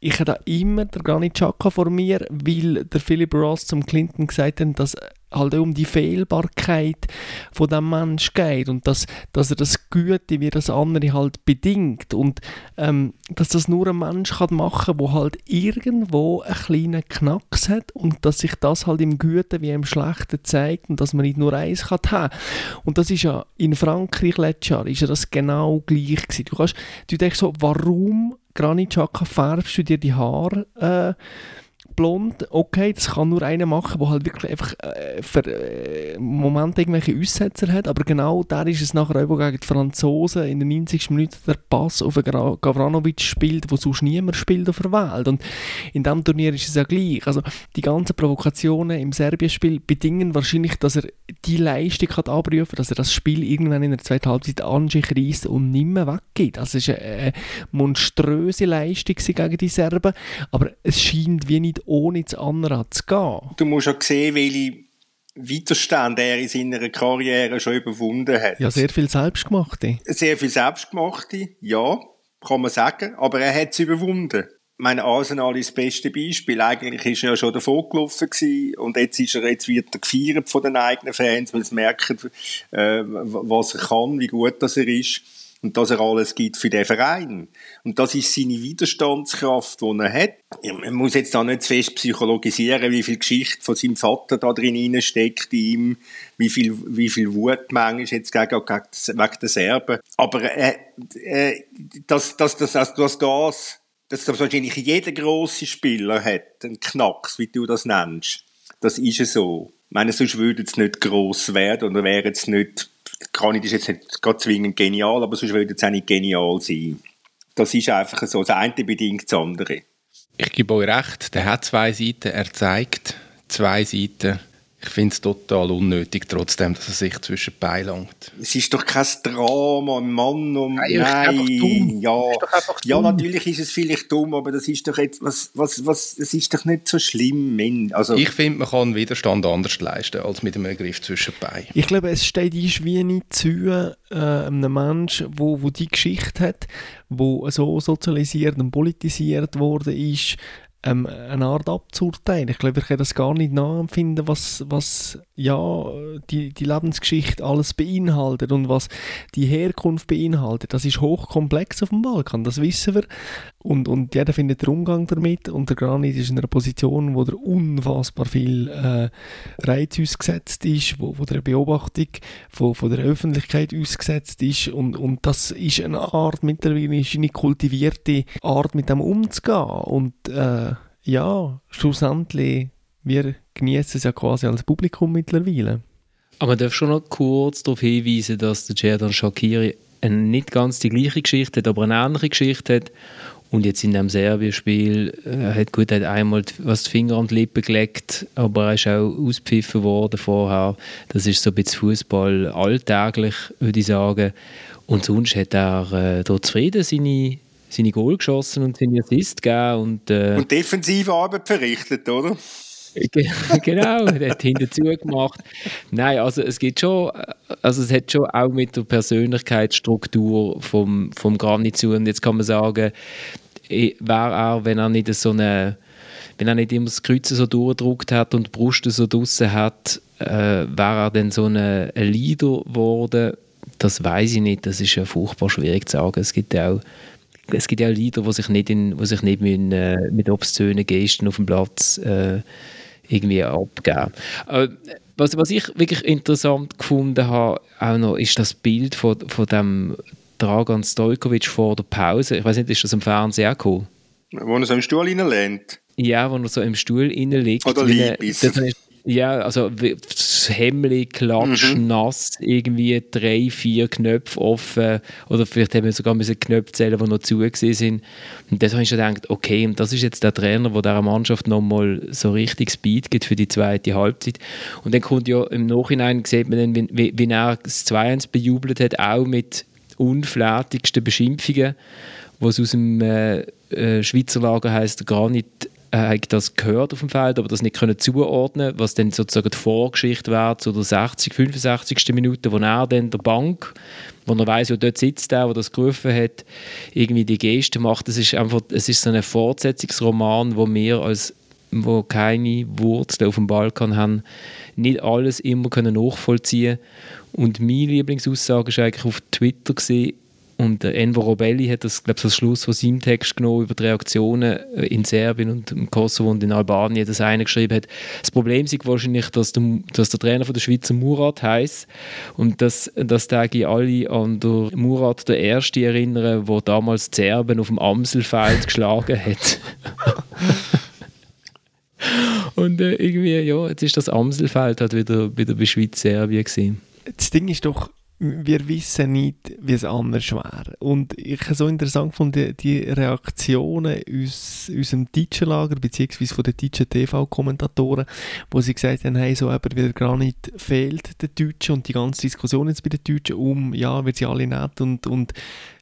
ich hatte immer der Granit Xhaka vor mir, weil der Philip Ross zum Clinton gesagt hat, dass halt um die Fehlbarkeit von dem Mensch geht und dass, dass er das Gute wie das andere halt bedingt und ähm, dass das nur ein Mensch kann machen wo halt irgendwo einen kleinen Knacks hat und dass sich das halt im Guten wie im Schlechten zeigt und dass man nicht nur eins kann haben und das ist ja in Frankreich letztes Jahr ist ja das genau gleich gewesen. Du, kannst, du denkst so, warum Granit färbst du dir die Haare äh, blond, okay, das kann nur einer machen, der halt wirklich einfach äh, für äh, Moment irgendwelche Aussetzer hat, aber genau da ist es nachher auch gegen die Franzosen in den 90. Minuten der Pass auf Gavranovic spielt, wo sonst niemand spielt auf der Welt und in diesem Turnier ist es ja gleich, also die ganzen Provokationen im Serbien-Spiel bedingen wahrscheinlich, dass er die Leistung hat abrufen, dass er das Spiel irgendwann in der zweiten Halbzeit an sich reißt und nicht mehr weggeht. Also es ist eine, monströse Leistung gegen die Serben, aber es scheint wie nicht ohne das andere zu gehen. Du musst auch sehen, welche Widerstände er in seiner Karriere schon überwunden hat. Ja, sehr viel Selbstgemachte. Sehr viel Selbstgemachte, ja, kann man sagen, aber er hat es überwunden mein Arsenal ist das beste Beispiel. Eigentlich ist er ja schon davon gelaufen gewesen, und jetzt ist er, jetzt wird er gefeiert von den eigenen Fans, weil sie merken, äh, was er kann, wie gut das er ist und dass er alles gibt für den Verein. Und das ist seine Widerstandskraft, die er hat. Man muss jetzt da nicht zu fest psychologisieren, wie viel Geschichte von seinem Vater da drin steckt in ihm, wie viel, wie viel Wut manchmal jetzt gegen, gegen, wegen der Serben. Aber äh, äh, dass, dass, dass, dass, dass das dass das wahrscheinlich jeder grosse Spieler hat, einen Knacks, wie du das nennst. Das ist es so. Ich meine, sonst würde es nicht gross werden oder wäre es nicht, ich das jetzt nicht gerade zwingend genial, aber sonst würde es auch nicht genial sein. Das ist einfach so. Das eine bedingt das andere. Ich gebe euch recht, der hat zwei Seiten, er zeigt zwei Seiten ich finde es total unnötig, trotzdem, dass er sich zwischen die Beine langt. Es ist doch kein Drama, ein Mann um... Nein, Nein. Ja. ja, natürlich ist es vielleicht dumm, aber das ist doch jetzt... Was, was, was, es ist doch nicht so schlimm. Also, ich finde, man kann Widerstand anders leisten, als mit einem Griff zwischen die Beine. Ich glaube, es steht ist wie nicht zu äh, einem Menschen, wo, wo die Geschichte hat, wo so sozialisiert und politisiert worden ist, ähm, eine Art abzuurteilen. Ich glaube, ich kann das gar nicht nachempfinden, was, was ja, die, die Lebensgeschichte alles beinhaltet und was die Herkunft beinhaltet. Das ist hochkomplex auf dem Balkan, das wissen wir. Und, und jeder findet den Umgang damit. Und der Granit ist in einer Position, wo der unfassbar viel äh, Reiz ausgesetzt ist, wo, wo der Beobachtung von, von der Öffentlichkeit ausgesetzt ist. Und, und das ist eine Art, mittlerweile ist eine kultivierte Art, mit dem umzugehen. Und äh, ja, schlussendlich, wir genießen es ja quasi als Publikum mittlerweile. Aber man darf schon noch kurz darauf hinweisen, dass der Jerdan Shakiri nicht ganz die gleiche Geschichte hat, aber eine ähnliche Geschichte hat und jetzt in dem Serbien-Spiel äh, hat gut hat einmal was die Finger an die Lippen gelegt, aber er ist auch auspfiffen worden vorher. Das ist so ein bisschen Fußball alltäglich, würde ich sagen. Und sonst hat er äh, dort zufrieden seine, seine Goal geschossen und seine Assist gegeben. Und, äh, und defensive Arbeit verrichtet, oder? genau, der hat hinterzu gemacht. Nein, also es geht schon, also es hat schon auch mit der Persönlichkeitsstruktur vom, vom Granit zu und jetzt kann man sagen, wäre er, wenn er nicht so eine, wenn er nicht immer das Kreuz so durchgedruckt hat und die Brust so draussen hat, äh, wäre er dann so ein Leader geworden? Das weiß ich nicht, das ist ja furchtbar schwierig zu sagen. Es gibt ja auch es gibt ja auch Leader, die sich nicht, in, die sich nicht mit, äh, mit obszönen Gesten auf dem Platz äh, irgendwie abgeben. Äh, was, was ich wirklich interessant gefunden habe, auch noch, ist das Bild von, von dem Dragan Stojkovic vor der Pause. Ich weiß nicht, ist das im Fernsehen auch gekommen? Wo er so im Stuhl reinlehnt? Ja, wo er so im Stuhl reinliegt. Oder Liebis. Ja, also das Hemmli klatsch, mhm. nass, irgendwie drei, vier Knöpfe offen oder vielleicht haben wir sogar müssen Knöpfe zählen, die noch zu sind. Und das habe ich schon gedacht, okay, das ist jetzt der Trainer, der dieser Mannschaft nochmal so richtig Speed gibt für die zweite Halbzeit. Und dann kommt ja im Nachhinein, sieht man dann, wie, wie er das 2-1 bejubelt hat, auch mit unflätigsten Beschimpfungen, was aus dem äh, äh, Schweizer Lager heisst, gar nicht äh, das gehört auf dem Feld, aber das nicht können zuordnen, was dann sozusagen die Vorgeschichte wäre zu der 60, 65. Minute, wo er dann der Bank, wo er weiß, wo dort sitzt der, der das gerufen hat, irgendwie die Geste macht. Das ist einfach, es ist so ein Fortsetzungsroman, wo wir als wo keine Wurzeln auf dem Balkan haben, nicht alles immer können nachvollziehen Und meine Lieblingsaussage war eigentlich auf Twitter, gewesen, und Enver Robelli hat das, glaube ich, als Schluss von seinem Text genommen über die Reaktionen äh, in Serbien und im Kosovo und in Albanien, das eine geschrieben hat. Das Problem ist wahrscheinlich, dass der, dass der Trainer von der Schweizer Murat heißt und dass, dass die alle an der Murat der Erste erinnern, der damals die Serben auf dem Amselfeld geschlagen hat. und äh, irgendwie, ja, jetzt ist das Amselfeld halt wieder, wieder bei Schweiz-Serbien gewesen. Das Ding ist doch, wir wissen nicht, wie es anders wäre. Und ich habe so interessant von die, die Reaktionen aus unserem deutschen Lager, beziehungsweise von den deutschen TV-Kommentatoren, wo sie gesagt haben, hey, so eben wieder gar nicht fehlt den Deutschen und die ganze Diskussion jetzt bei den Deutschen um, ja, wir sind alle nett und, und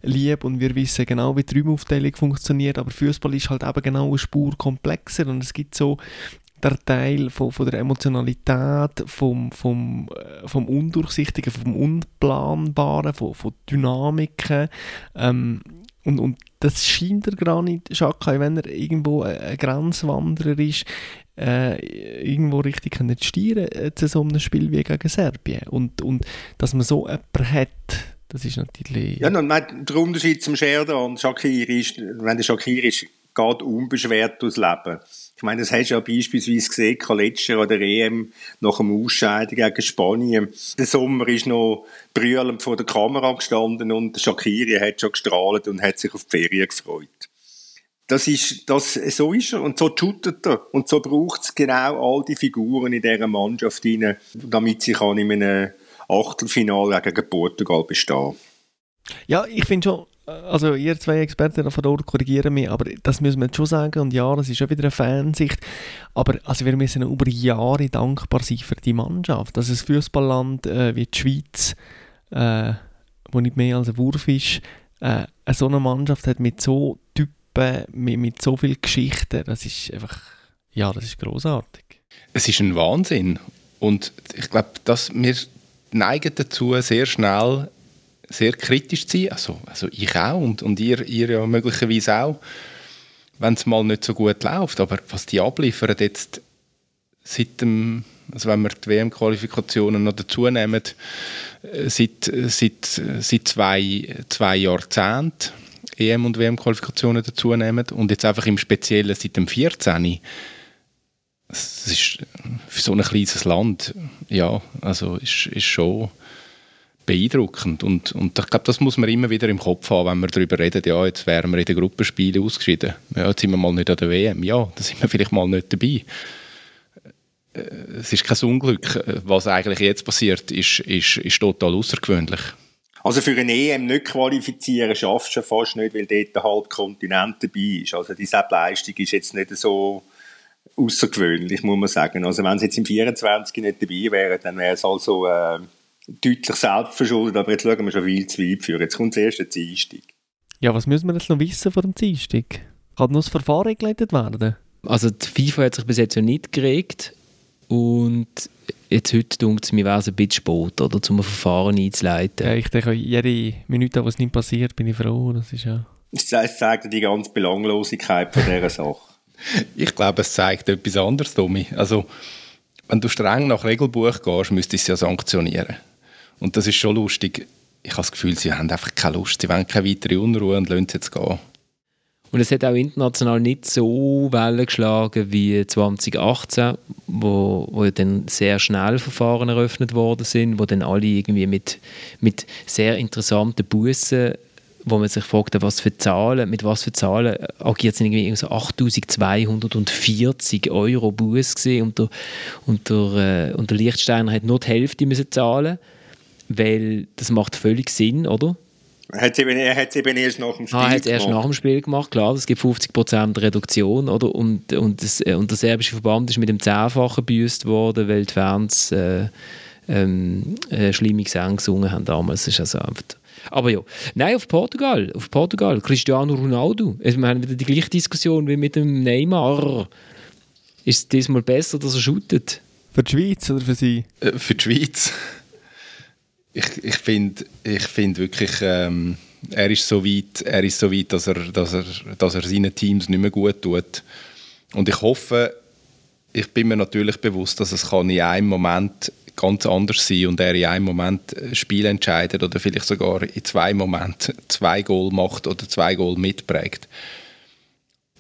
lieb und wir wissen genau, wie die Räumaufteilung funktioniert, aber Fußball ist halt eben genau eine Spur komplexer und es gibt so der Teil von, von der Emotionalität, vom, vom, äh, vom Undurchsichtigen, vom Unplanbaren, von, von Dynamiken. Ähm, und, und das scheint er gar nicht, Schaka, wenn er irgendwo ein Grenzwanderer ist, äh, irgendwo richtig zu steuern äh, zu so einem Spiel wie gegen Serbien. Und, und dass man so jemanden hat, das ist natürlich... Ja, und der Unterschied zum Scherder und Shakiri ist, wenn der Shakiri ist, geht unbeschwert durchs Leben. Ich meine, das hast du ja beispielsweise gesehen, letztes Jahr der EM nach dem Ausscheiden gegen Spanien. Der Sommer ist noch brüllend vor der Kamera gestanden und Shakiri hat schon gestrahlt und hat sich auf die Ferien gefreut. Das ist, das, so ist er und so shootet er. Und so braucht es genau all die Figuren in dieser Mannschaft rein, damit sie kann in einem Achtelfinale gegen Portugal bestehen. Ja, ich finde schon, also ihr zwei Experten von dort korrigieren mich, aber das müssen wir jetzt schon sagen. Und ja, das ist schon wieder eine Fansicht, aber also wir müssen über Jahre dankbar sein für die Mannschaft, dass ein Fußballland äh, wie die Schweiz, äh, wo nicht mehr als ein Wurf ist, äh, so eine Mannschaft hat mit so Typen, mit, mit so viel Geschichten, das ist einfach, ja, das ist großartig. Es ist ein Wahnsinn. Und ich glaube, dass wir neigen dazu, sehr schnell sehr kritisch zu sein. Also, also ich auch und, und ihr, ihr ja möglicherweise auch, wenn es mal nicht so gut läuft. Aber was die abliefern jetzt seit dem, also wenn wir die WM-Qualifikationen noch dazu nehmen, äh, seit, seit, seit zwei, zwei Jahrzehnten EM- und WM-Qualifikationen dazu nehmen und jetzt einfach im Speziellen seit dem 14. Das ist für so ein kleines Land, ja, also ist, ist schon beeindruckend. Und, und ich glaube, das muss man immer wieder im Kopf haben, wenn wir darüber reden, ja, jetzt wären wir in den Gruppenspielen ausgeschieden. Ja, jetzt sind wir mal nicht an der WM. Ja, da sind wir vielleicht mal nicht dabei. Äh, es ist kein Unglück. Was eigentlich jetzt passiert, ist, ist, ist total außergewöhnlich. Also für eine EM nicht qualifizieren schaffst du fast nicht, weil dort der halbe Kontinent dabei ist. Also die Leistung ist jetzt nicht so außergewöhnlich, muss man sagen. Also wenn sie jetzt im 24 nicht dabei wären, dann wäre es also äh, deutlich selbstverschuldet, aber jetzt schauen wir schon viel zu weit für. Jetzt kommt das erste Dienstag. Ja, was müssen wir jetzt noch wissen vor dem Dienstag? Kann noch das Verfahren geleitet werden? Also die FIFA hat sich bis jetzt ja nicht geregt und jetzt heute denkt es mir, wäre es ein bisschen spät, oder, um ein Verfahren einzuleiten. Ja, ich denke, jede Minute, wo es nicht passiert, bin ich froh. Das ist ja... Das zeigt die ganze Belanglosigkeit von dieser Sache. ich glaube, es zeigt etwas anderes, Tommy. Also, wenn du streng nach Regelbuch gehst, müsstest du es ja sanktionieren. Und das ist schon lustig. Ich habe das Gefühl, sie haben einfach keine Lust, sie wollen keine weitere Unruhe und lassen es jetzt gehen. Und es hat auch international nicht so Wellen geschlagen wie 2018, wo, wo dann sehr schnell Verfahren eröffnet worden sind, wo dann alle irgendwie mit, mit sehr interessanten Bussen wo man sich fragt, was für Zahlen, mit was für Zahlen agiert es irgendwie so 8'240 Euro Buß gesehen und der, und, der, äh, und der Lichtsteiner hat nur die Hälfte müssen zahlen, weil das macht völlig Sinn, oder? Er hat es eben, erst nach dem Spiel ah, gemacht. erst nach dem Spiel gemacht, klar, es gibt 50% Reduktion, oder? Und, und, das, äh, und der serbische Verband ist mit dem Zehnfachen büßt worden, weil die Fans äh, ähm, äh, schlimme Gesänge gesungen haben damals. Das ist also einfach aber ja, nein, auf Portugal, auf Portugal, Cristiano Ronaldo. Also, wir haben wieder die gleiche Diskussion wie mit dem Neymar. Ist es diesmal besser, dass er shootet? Für die Schweiz oder für Sie? Äh, für die Schweiz. Ich, ich finde ich find wirklich, ähm, er ist so weit, er ist so weit dass, er, dass, er, dass er seinen Teams nicht mehr gut tut. Und ich hoffe, ich bin mir natürlich bewusst, dass es kann in einem Moment ganz anders sein und er in einem Moment ein Spiel entscheidet oder vielleicht sogar in zwei Momenten zwei Goal macht oder zwei Goal mitprägt.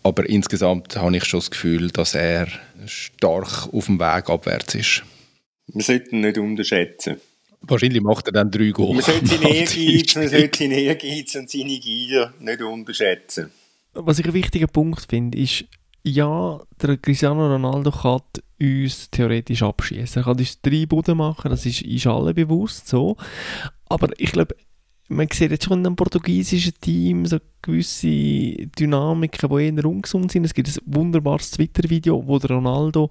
Aber insgesamt habe ich schon das Gefühl, dass er stark auf dem Weg abwärts ist. Wir sollten nicht unterschätzen. Wahrscheinlich macht er dann drei Goal. Man sollte seinen Ehrgeiz, man sollte seinen Ehrgeiz und seine Gier nicht unterschätzen. Was ich einen wichtigen Punkt finde, ist, ja, der Cristiano Ronaldo kann uns theoretisch abschießen. Er kann uns drei Buden machen, das ist, ist allen bewusst so. Aber ich glaube, man sieht jetzt schon in einem portugiesischen Team so gewisse Dynamiken, die eher ungesund sind. Es gibt ein wunderbares Twitter-Video, wo der Ronaldo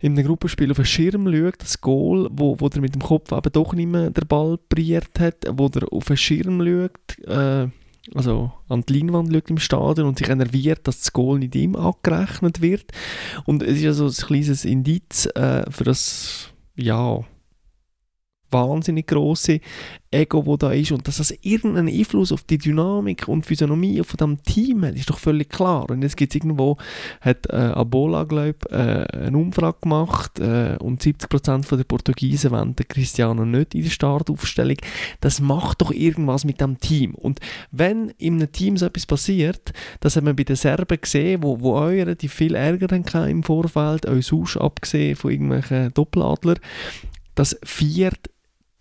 in einem Gruppenspiel auf einen Schirm schaut, das Goal, wo, wo er mit dem Kopf eben doch nicht mehr den Ball pariert hat, wo er auf einen Schirm schaut, äh, also an die Leinwand schaut im Stadion und sich enerviert, dass das Goal nicht ihm angerechnet wird. Und es ist also ein kleines Indiz äh, für das, ja, wahnsinnig große Ego, wo da ist und dass das irgendeinen Einfluss auf die Dynamik und Physiognomie von dem Team hat, ist doch völlig klar. Und jetzt gibt es irgendwo, hat äh, Abola, glaube ich, äh, eine Umfrage gemacht äh, und 70% der Portugiesen wollen den Cristiano nicht in der Startaufstellung. Das macht doch irgendwas mit dem Team. Und wenn in einem Team so etwas passiert, das haben wir bei den Serben gesehen, wo, wo eure die viel Ärger haben im Vorfeld, euch sonst abgesehen von irgendwelchen Doppeladler, das viert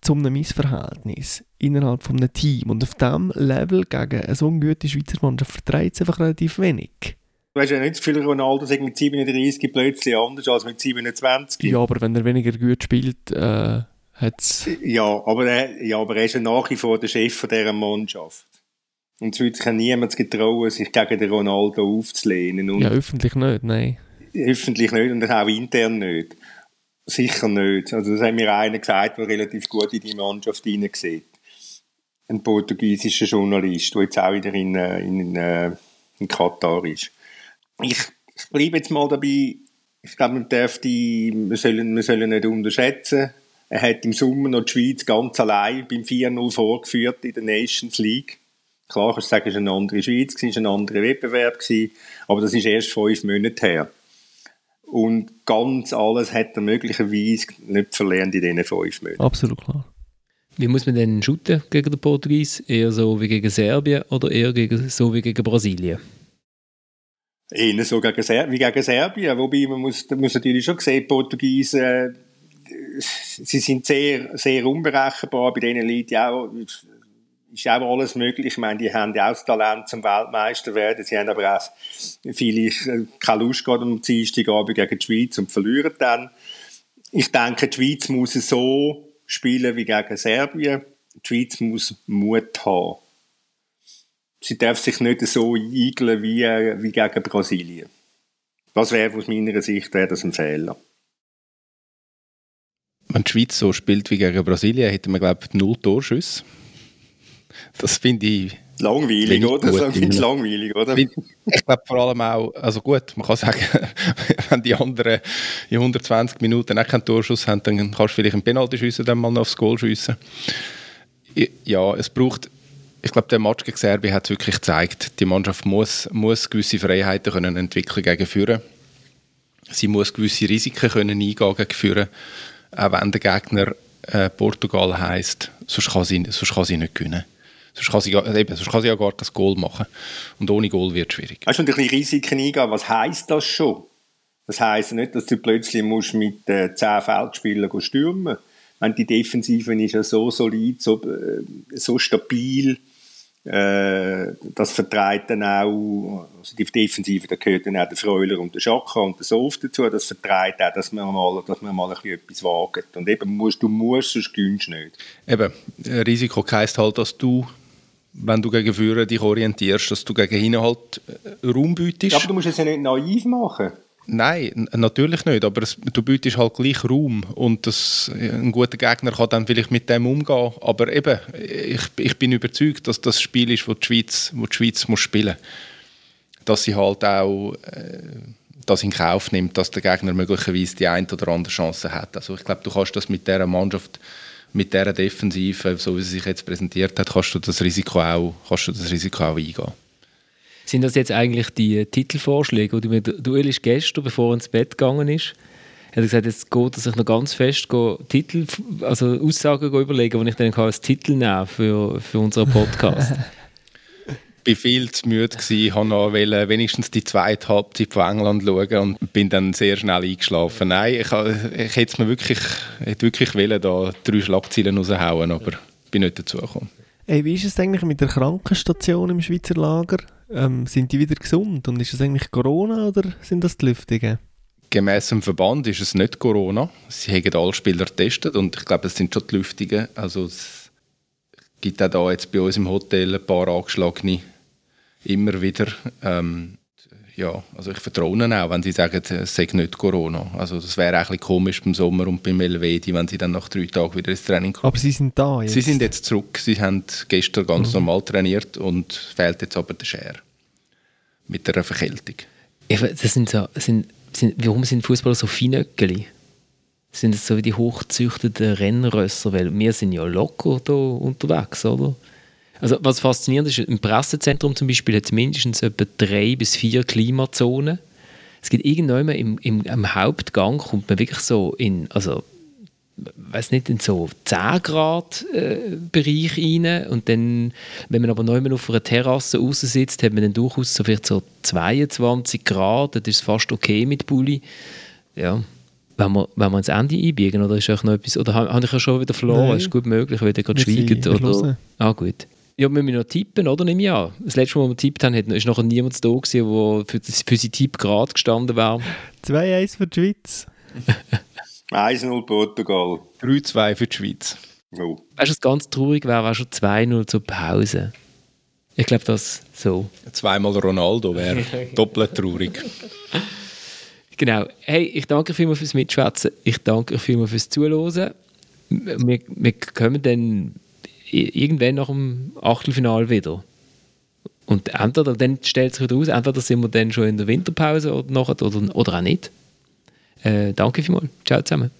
zu einem Missverhältnis innerhalb von einem Team. Und auf diesem Level gegen so eine gute Schweizer Mannschaft vertreibt es einfach relativ wenig. Du hast ja nicht so viel Ronaldo sagt mit 37 plötzlich anders als mit 27. Ja, aber wenn er weniger gut spielt, äh, hat es... Ja, aber er, ja, aber er ist ja nach wie vor der Chef von dieser Mannschaft. Und es würde sich ja niemand getrauen, sich gegen den Ronaldo aufzulehnen. Und ja, öffentlich nicht, nein. Öffentlich nicht und auch intern nicht. Sicher nicht. Also das hat mir einer gesagt, der relativ gut in die Mannschaft hineinsieht. Ein portugiesischer Journalist, der jetzt auch wieder in, äh, in, äh, in Katar ist. Ich, ich bleibe jetzt mal dabei. Ich glaube, man darf die, wir sollen, wir sollen nicht unterschätzen. Er hat im Sommer noch die Schweiz ganz allein beim 4-0 vorgeführt in der Nations League. Klar, du sagen, es war eine andere Schweiz, es war ein anderer Wettbewerb, aber das ist erst fünf Monate her. Und ganz alles hat er möglicherweise nicht verlernt in diesen fünf Monaten. Absolut klar. Wie muss man denn shooten gegen den Portugies? Eher so wie gegen Serbien oder eher gegen, so wie gegen Brasilien? Eher so gegen Ser wie gegen Serbien. Wobei man muss, muss natürlich schon sehen, die Portugiesen, äh, sie sind sehr, sehr unberechenbar. Bei denen liegt ja auch ist auch alles möglich. Ich meine, die haben ja auch das Talent zum Weltmeister werden. Sie haben aber auch vielleicht äh, keine Lust gehabt am Dienstagabend gegen die Schweiz und verlieren dann. Ich denke, die Schweiz muss so spielen wie gegen Serbien. Die Schweiz muss Mut haben. Sie darf sich nicht so eigeln wie, äh, wie gegen Brasilien. Das wäre aus meiner Sicht wäre das ein Fehler. Wenn die Schweiz so spielt wie gegen Brasilien, hätten wir, glaube ich, null Torschüsse. Das finde ich. Langweilig, oder? Das ist langweilig, oder? Ich glaube vor allem auch, also gut, man kann sagen, wenn die anderen in 120 Minuten auch keinen Torschuss haben, dann kannst du vielleicht einen Penalty schiessen, dann mal noch aufs Goal schiessen. Ja, es braucht, ich glaube, der Match gegen Serbien hat wirklich gezeigt, die Mannschaft muss, muss gewisse Freiheiten können entwickeln gegen Führen. Sie muss gewisse Risiken können eingehen gegen Führen, auch wenn der Gegner äh, Portugal heisst, sonst kann, sie, sonst kann sie nicht gewinnen. Sonst kann, sie, eben, sonst kann sie ja gar kein Goal machen. Und ohne Goal wird es schwierig. Hast du natürlich Risiken eingehen? Was heisst das schon? Das heisst nicht, dass du plötzlich musst mit äh, 10 Feldspielern stürmen musst. Die Defensive ist ja so solid, so, äh, so stabil, Äh, das vertreibt dann auch, also die Defensive, da gehört dann auch der Freuler und der Schaka und der Sof dazu, das vertreibt auch, dass man mal, dass man mal ein bisschen etwas wagt. Und eben, musst, du musst, sonst gewinnst du nicht. Eben, Risiko heisst halt, dass du wenn du gegen Führer dich orientierst, dass du gegen hinten halt äh, Raum bietest. Ja, aber du musst es ja nicht naiv machen. Nein, natürlich nicht, aber es, du bietest halt gleich Raum und das, ein guter Gegner kann dann vielleicht mit dem umgehen, aber eben, ich, ich bin überzeugt, dass das Spiel ist, wo die Schweiz, wo die Schweiz muss spielen muss. Dass sie halt auch äh, das in Kauf nimmt, dass der Gegner möglicherweise die eine oder andere Chance hat. Also ich glaube, du kannst das mit dieser Mannschaft mit dieser Defensive, so wie sie sich jetzt präsentiert hat, kannst du das Risiko auch, kannst du das Risiko auch eingehen. Sind das jetzt eigentlich die Titelvorschläge, die mir Duell ist gestern, bevor er ins Bett gegangen ist, er hat gesagt, jetzt geht er sich noch ganz fest Titel, also Aussagen überlegen, die ich dann als Titel nehmen für, für unseren Podcast. bin viel zu müde gewesen, habe noch wenigstens die zweite Halbzeit von England schauen und bin dann sehr schnell eingeschlafen. Nein, ich, ich hätte mir wirklich, hätte wirklich wollen, da drei Schlagzeilen raushauen, aber bin nicht dazu gekommen. Hey, wie ist es eigentlich mit der Krankenstation im Schweizer Lager? Ähm, sind die wieder gesund und ist es eigentlich Corona oder sind das die Lüftungen? Gemäss dem Verband ist es nicht Corona. Sie haben alle Spieler getestet und ich glaube, es sind schon die Lüftungen. Also es gibt auch da jetzt bei uns im Hotel ein paar angeschlagene immer wieder. Ähm, ja, also ich vertraue ihnen auch, wenn sie sagen, es sei nicht Corona. Also das wäre bisschen komisch beim Sommer und beim Elvedi, wenn sie dann nach drei Tagen wieder ins Training kommen. Aber sie sind da jetzt? Sie sind jetzt zurück. Sie haben gestern ganz mhm. normal trainiert und fehlt jetzt aber der Scher mit der Verkältung. das sind so, sind, sind, warum sind Fußballer so Feinöckeli? Sind das so wie die hochzüchteten Rennrösser? Weil wir sind ja locker da unterwegs, oder? Also was faszinierend ist, im Pressezentrum zum Beispiel hat es mindestens etwa drei bis vier Klimazonen. Es gibt irgendwann im, im, im Hauptgang kommt man wirklich so in, also weiß nicht, in so 10 Grad äh, Bereich rein und dann, wenn man aber neu auf einer Terrasse raus sitzt, hat man dann durchaus so vielleicht so 22 Grad, das ist fast okay mit Bulli. Ja, wenn wir, wenn wir ins Ende einbiegen, oder ist noch etwas, oder habe ich ja schon wieder verloren, Nein. ist gut möglich, weil ihr gerade schweigt, oder? Ah, gut. Ja, wir müssen noch tippen, oder? Nimm ja. Das letzte Mal, wo wir getippt haben, ist noch niemand da gewesen, der für, für seinen Tipp gerade gestanden wäre. 2-1 für die Schweiz. 1-0 Portugal. 3-2 für die Schweiz. Oh. Weißt du, was ganz traurig wäre, wäre schon 2-0 zur Pause. Ich glaube, das so. Zweimal Ronaldo wäre doppelt traurig. Genau. Hey, ich danke vielmals fürs Mitschwätzen. Ich danke vielmals fürs Zuhören. Wir, wir kommen dann irgendwann nach dem Achtelfinal wieder. Und entweder dann stellt sich wieder aus, entweder sind wir dann schon in der Winterpause oder, nachher, oder, oder auch nicht. Äh, danke vielmals. Ciao zusammen.